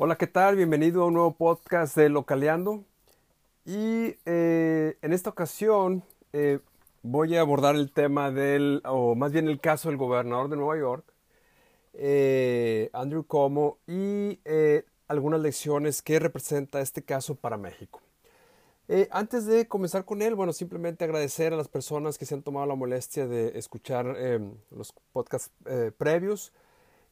Hola, ¿qué tal? Bienvenido a un nuevo podcast de Localeando. Y eh, en esta ocasión eh, voy a abordar el tema del, o más bien el caso del gobernador de Nueva York, eh, Andrew Cuomo, y algunas lecciones que representa este caso para México. antes de comenzar con él, bueno, simplemente agradecer a las personas que se han tomado la molestia de escuchar los podcasts previos.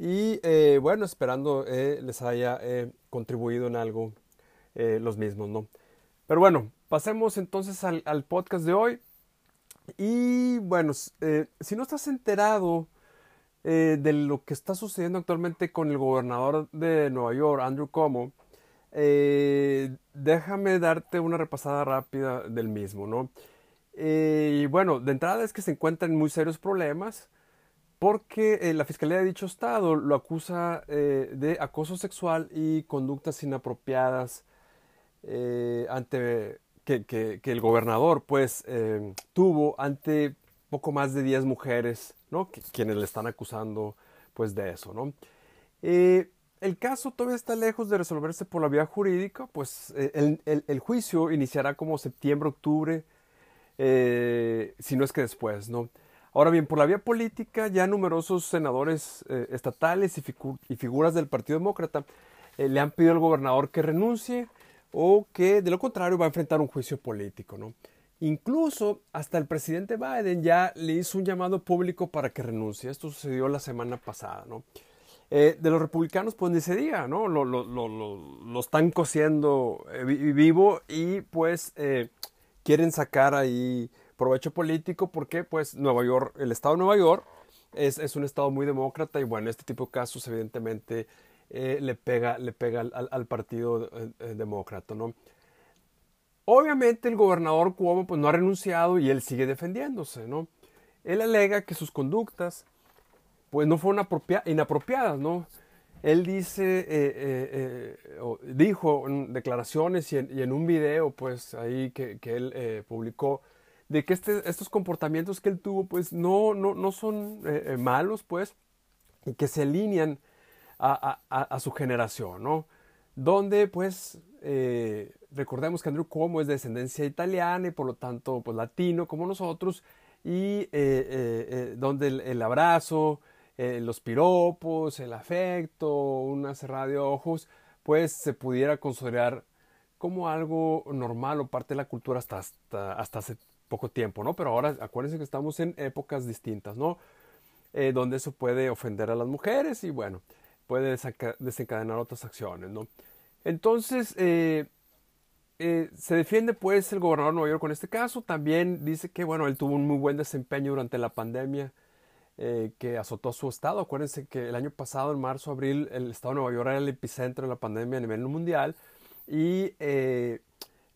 Y eh, bueno, esperando eh, les haya eh, contribuido en algo los mismos, ¿no? Pero bueno, pasemos entonces al, podcast de hoy. Y bueno, si no estás enterado de lo que está sucediendo actualmente con el gobernador de Nueva York, Andrew Cuomo, déjame darte una repasada rápida del mismo, ¿no? y bueno, de entrada es que se encuentran muy serios problemas porque eh, la Fiscalía de dicho estado lo acusa eh, de acoso sexual y conductas inapropiadas eh, ante que, el gobernador pues tuvo ante poco más de 10 mujeres, ¿no? quienes le están acusando pues de eso, ¿no? el caso todavía está lejos de resolverse por la vía jurídica, pues el, el, juicio iniciará como septiembre, octubre, si no es que después, ¿no? Ahora bien, por la vía política, ya numerosos senadores eh, estatales y, figuras del Partido Demócrata eh, le han pedido al gobernador que renuncie o que de lo contrario va a enfrentar un juicio político. ¿no? Incluso hasta el presidente Biden ya le hizo un llamado público para que renuncie. Esto sucedió la semana pasada. ¿no? Eh, de los republicanos, pues ni se diga, ¿no? Lo, lo, lo, lo están cosiendo vivo y pues quieren sacar ahí provecho político porque pues Nueva York, el estado de Nueva York es, es un estado muy demócrata y bueno, este tipo de casos evidentemente eh, le pega, le pega al, partido eh, eh, demócrata, ¿no? Obviamente el gobernador Cuomo pues no ha renunciado y él sigue defendiéndose, ¿no? Él alega que sus conductas pues no fueron inapropiadas, ¿no? Él dice, dijo en declaraciones y en, un video pues ahí que, que él publicó, de que este, estos comportamientos que él tuvo pues no, no, no son eh, eh, malos pues y que se alinean a, su generación, ¿no? Donde pues eh, recordemos que Andrew Cuomo es de descendencia italiana y por lo tanto pues latino como nosotros y donde el, abrazo, los piropos, el afecto, una cerrada de ojos pues se pudiera considerar como algo normal o parte de la cultura hasta, hasta, hasta poco tiempo, ¿no? Pero ahora acuérdense que estamos en épocas distintas, ¿no? Eh, donde eso puede ofender a las mujeres y bueno, puede desencadenar otras acciones, ¿no? Entonces, eh, eh, se defiende pues el gobernador de Nueva York con este caso, también dice que bueno, él tuvo un muy buen desempeño durante la pandemia que azotó a su estado. Acuérdense que el año pasado, en marzo, abril, el estado de Nueva York era el epicentro de la pandemia a nivel mundial y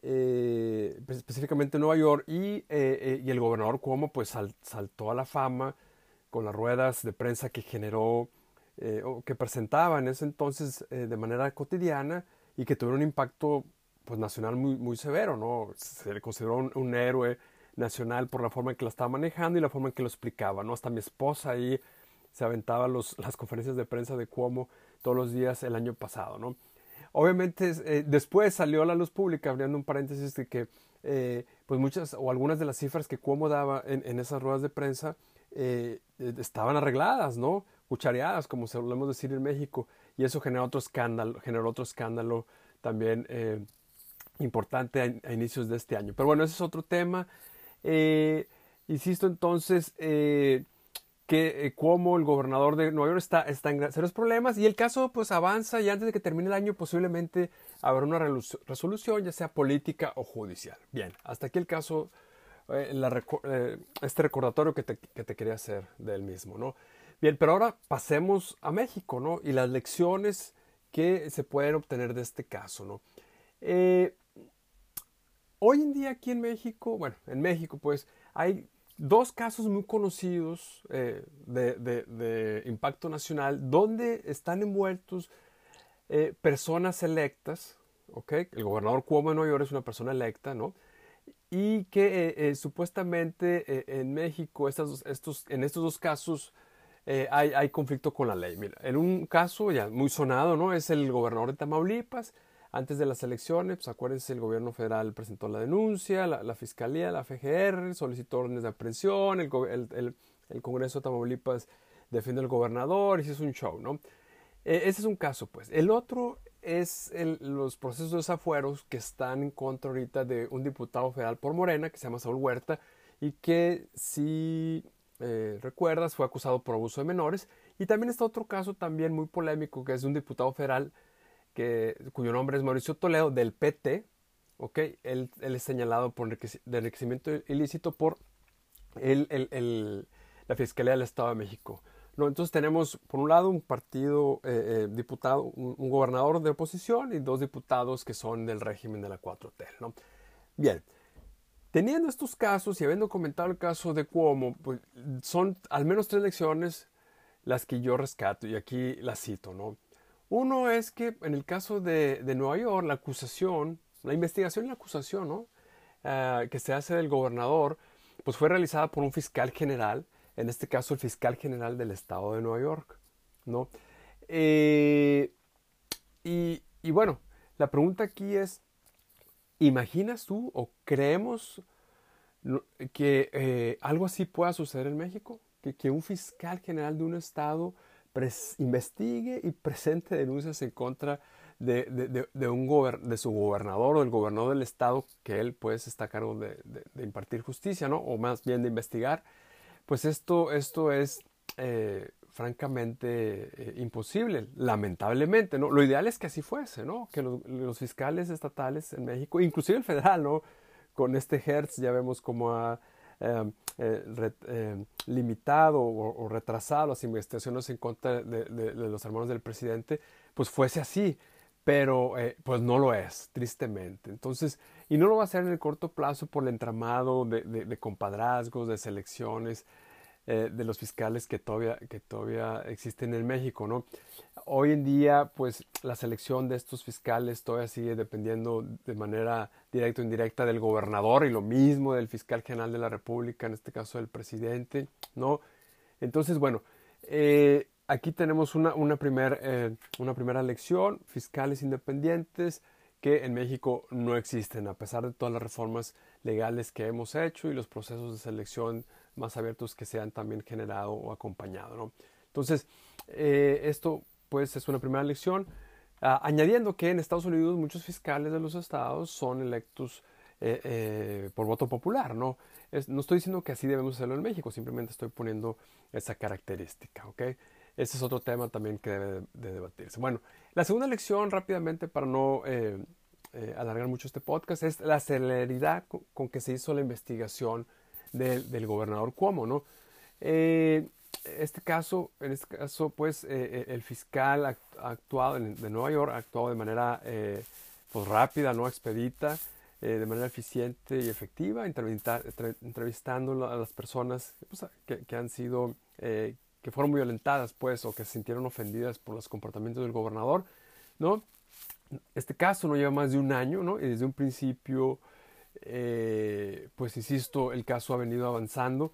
pues, específicamente en Nueva York, y, eh, eh, y el gobernador Cuomo pues saltó a la fama con las ruedas de prensa que generó o que presentaba en ese entonces de manera cotidiana y que tuvieron un impacto pues nacional muy, muy severo, ¿no? Se le consideró un, héroe nacional por la forma en que lo estaba manejando y la forma en que lo explicaba, ¿no? Hasta mi esposa ahí se aventaba los, las conferencias de prensa de Cuomo todos los días el año pasado, ¿no? Obviamente eh, después salió a la luz pública, abriendo un paréntesis, de que eh, pues muchas o algunas de las cifras que Cuomo daba en, esas ruedas de prensa eh, estaban arregladas, ¿no? Cuchareadas, como solemos decir en México, y eso generó otro escándalo, generó otro escándalo también importante a, inicios de este año. Pero bueno, ese es otro tema. insisto entonces, que eh, como el gobernador de Nueva York está, está en serios problemas y el caso pues avanza y antes de que termine el año posiblemente habrá una resolución ya sea política o judicial. Bien, hasta aquí el caso, eh, eh, este recordatorio que te, que te, quería hacer del mismo, ¿no? Bien, pero ahora pasemos a México, ¿no? Y las lecciones que se pueden obtener de este caso, ¿no? hoy en día aquí en México, bueno, en México pues hay dos casos muy conocidos eh, de, impacto nacional donde están envueltos eh, personas electas, ¿ok? El gobernador Cuomo de Nueva York es una persona electa, ¿no? Y que eh, supuestamente en México estos, en estos dos casos eh, hay, hay, conflicto con la ley. Mira, en un caso ya muy sonado, ¿no? Es el gobernador de Tamaulipas. Antes de las elecciones, pues acuérdense, el gobierno federal presentó la denuncia, la, fiscalía, la FGR, solicitó órdenes de aprehensión, el, el, el, Congreso de Tamaulipas defiende al gobernador y es un show, ¿no? E, ese es un caso, pues. El otro es los procesos de desafueros que están en contra ahorita de un diputado federal por Morena, que se llama Saúl Huerta, y que si eh, recuerdas fue acusado por abuso de menores. Y también está otro caso también muy polémico, que es de un diputado federal cuyo nombre es Mauricio Toledo, del PT. ¿okay? Él, es señalado por de enriquecimiento ilícito por el, la Fiscalía del Estado de México. ¿no? Entonces tenemos, por un lado, un partido eh, eh, diputado, un, gobernador de oposición y dos diputados que son del régimen de la 4T. ¿no? Bien, teniendo estos casos y habiendo comentado el caso de Cuomo, pues, son al menos tres lecciones las que yo rescato y aquí las cito. ¿no? Uno es que en el caso de, Nueva York, la acusación, la investigación y la acusación ¿no? Ah, que se hace del gobernador, pues fue realizada por un fiscal general en este caso el fiscal general del estado de Nueva York, ¿no? Eh, y, bueno, la pregunta aquí es, ¿imaginas tú o creemos que eh, algo así pueda suceder en México? Que, que un fiscal general de un estado investigue y presente denuncias en contra de, de, un de su gobernador o del gobernador del estado que él pues está a cargo de, impartir justicia, ¿no? O más bien de investigar pues esto, esto es eh, francamente eh, imposible, lamentablemente, ¿no? Lo ideal es que así fuese, ¿no? Que los, fiscales estatales en México, inclusive el federal, ¿no? Con este Hertz ya vemos cómo ha em, eh, limitado o, retrasado las investigaciones en contra de, los hermanos del presidente, pues fuese así, pero pues no lo es, tristemente. Entonces, y no lo va a hacer en el corto plazo por el entramado de compadrazgos, de selecciones, eh, de los fiscales que todavía, que todavía existen en México, ¿no? Hoy en día, pues la selección de estos fiscales todavía sigue dependiendo de manera directa o indirecta del gobernador y lo mismo del fiscal general de la República, en este caso del presidente, ¿no? Entonces, bueno, eh, aquí tenemos una, una, eh, una primera lección, fiscales independientes que en México no existen, a pesar de todas las reformas legales que hemos hecho y los procesos de selección más abiertos que se han también generado o acompañado. ¿no? Entonces, eh, esto pues es una primera lección, ah, añadiendo que en Estados Unidos muchos fiscales de los estados son electos eh, eh, por voto popular. ¿no? no estoy diciendo que así debemos hacerlo en México, simplemente estoy poniendo esa característica. ¿okay? Ese es otro tema también que debe de, debatirse. Bueno, la segunda lección rápidamente para no alargar mucho este podcast es la celeridad con que se hizo la investigación del, gobernador Cuomo, ¿no? Eh, este caso, en este caso, pues, eh, eh, el fiscal ha, actuado de Nueva York ha actuado de manera pues, rápida, no expedita, de manera eficiente y efectiva, entrevistando a las personas pues, que, han sido, que fueron violentadas, pues, o que se sintieron ofendidas por los comportamientos del gobernador, ¿no? Este caso no lleva más de un año, ¿no? Y desde un principio eh, pues insisto, el caso ha venido avanzando.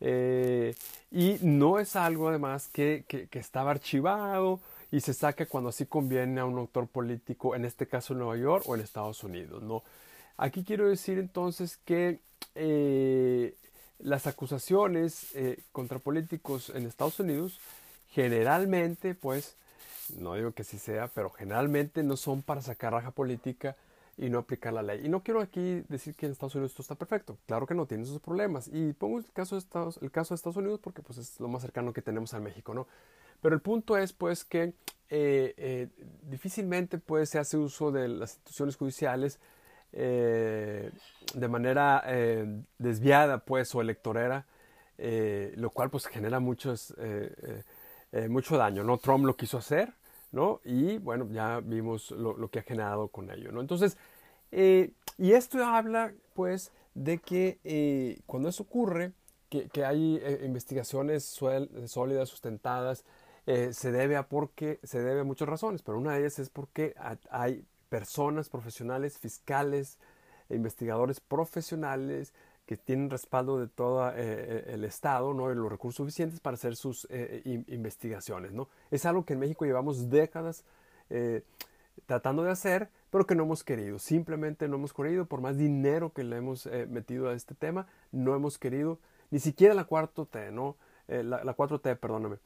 Eh, y no es algo además que, que, estaba archivado y se saca cuando así conviene a un autor político, en este caso en Nueva York o en Estados Unidos. ¿no? Aquí quiero decir entonces que eh, las acusaciones contra políticos en Estados Unidos generalmente, pues, no digo que sí sea, pero generalmente no son para sacar raja política, y no aplicar la ley. Y no quiero aquí decir que en Estados Unidos esto está perfecto. Claro que no, tiene sus problemas. Y pongo el caso de Estados, el caso de Estados Unidos porque pues, es lo más cercano que tenemos a México, ¿no? Pero el punto es pues que eh, eh, difícilmente pues, se hace uso de las instituciones judiciales eh, de manera desviada pues o electorera, lo cual pues genera muchos, mucho daño, ¿no? Trump lo quiso hacer, Y bueno, ya vimos lo, que ha generado con ello, ¿no? Entonces, eh, y esto habla, pues, de que eh, cuando eso ocurre, que, hay eh, investigaciones sólidas, sustentadas, se debe a porque, se debe a muchas razones, pero una de ellas es porque hay personas profesionales, fiscales, investigadores profesionales que tienen respaldo de todo el Estado, ¿no? Los recursos suficientes para hacer sus investigaciones, ¿no? Es algo que en México llevamos décadas tratando de hacer, pero que no hemos querido. Simplemente no hemos querido, por más dinero que le hemos metido a este tema, no hemos querido, ni siquiera la 4T, ¿no? la, la 4T, perdóname.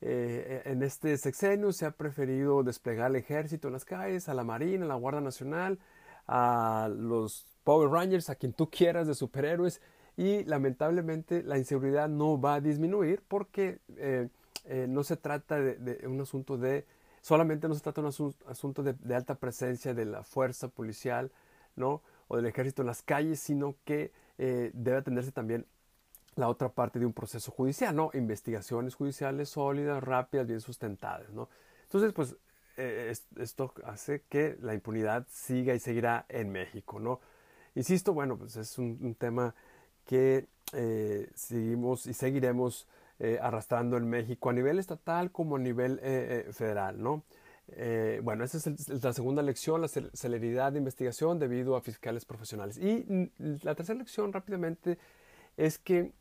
Eh, en este sexenio se ha preferido desplegar al ejército en las calles, a la Marina, a la Guardia Nacional, a los Power Rangers, a quien tú quieras de superhéroes y lamentablemente la inseguridad no va a disminuir porque eh, eh, no se trata de, un asunto de, solamente no se trata de un asunto de, de, alta presencia de la fuerza policial, ¿no? O del ejército en las calles, sino que debe atenderse también la otra parte de un proceso judicial, ¿no? Investigaciones judiciales sólidas, rápidas, bien sustentadas, ¿no? Entonces, pues eh, esto hace que la impunidad siga y seguirá en México, ¿no? Insisto, bueno, pues es un, tema que eh, seguimos y seguiremos eh, arrastrando en México a nivel estatal como a nivel federal, ¿no? bueno, esa es la segunda lección, la celeridad de investigación debido a fiscales profesionales. Y la tercera lección, rápidamente, es que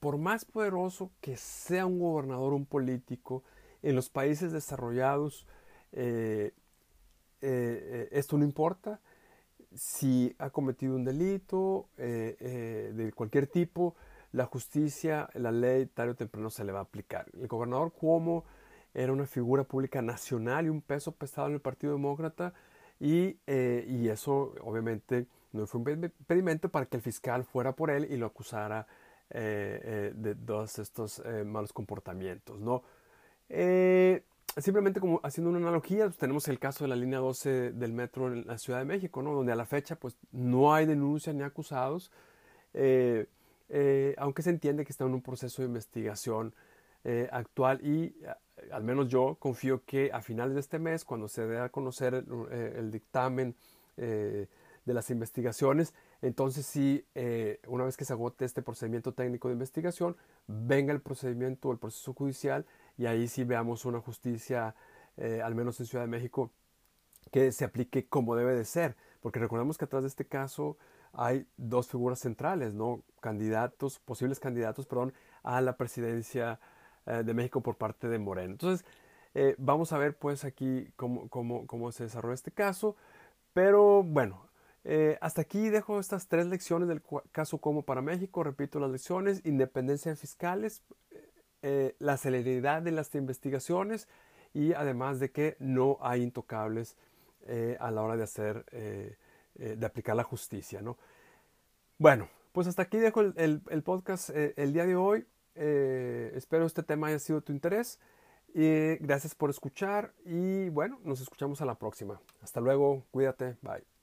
por más poderoso que sea un gobernador, un político, en los países desarrollados eh, eh, esto no importa. Si ha cometido un delito de cualquier tipo, la justicia, la ley tarde o temprano se le va a aplicar. El gobernador Cuomo era una figura pública nacional y un peso pesado en el Partido Demócrata y, y eso obviamente no fue un impedimento para que el fiscal fuera por él y lo acusara eh, eh, de todos estos eh, malos comportamientos, ¿no? Simplemente como haciendo una analogía, pues, tenemos el caso de la línea 12 del metro en la Ciudad de México, ¿no? Donde a la fecha pues no hay denuncias ni acusados, aunque se entiende que está en un proceso de investigación actual y al menos yo confío que a finales de este mes, cuando se dé a conocer el, el dictamen de las investigaciones. Entonces, eh, una vez que se agote este procedimiento técnico de investigación, venga el procedimiento, el proceso judicial, y ahí sí veamos una justicia, eh, al menos en Ciudad de México, que se aplique como debe de ser. Porque recordemos que atrás de este caso hay dos figuras centrales, ¿no? Candidatos, posibles candidatos, perdón, a la presidencia eh, de México por parte de Moreno. Entonces, vamos a ver pues aquí cómo, cómo, cómo se desarrolla este caso. Pero bueno, eh, hasta aquí dejo estas tres lecciones del caso como para México. Repito las lecciones, independencia de fiscales, eh, la celeridad de las investigaciones y además de que no hay intocables eh, a la hora de hacer, de aplicar la justicia. ¿no? Bueno, pues hasta aquí dejo el, el podcast el día de hoy. espero este tema haya sido tu interés. Y gracias por escuchar y bueno, nos escuchamos a la próxima. Hasta luego, cuídate, bye.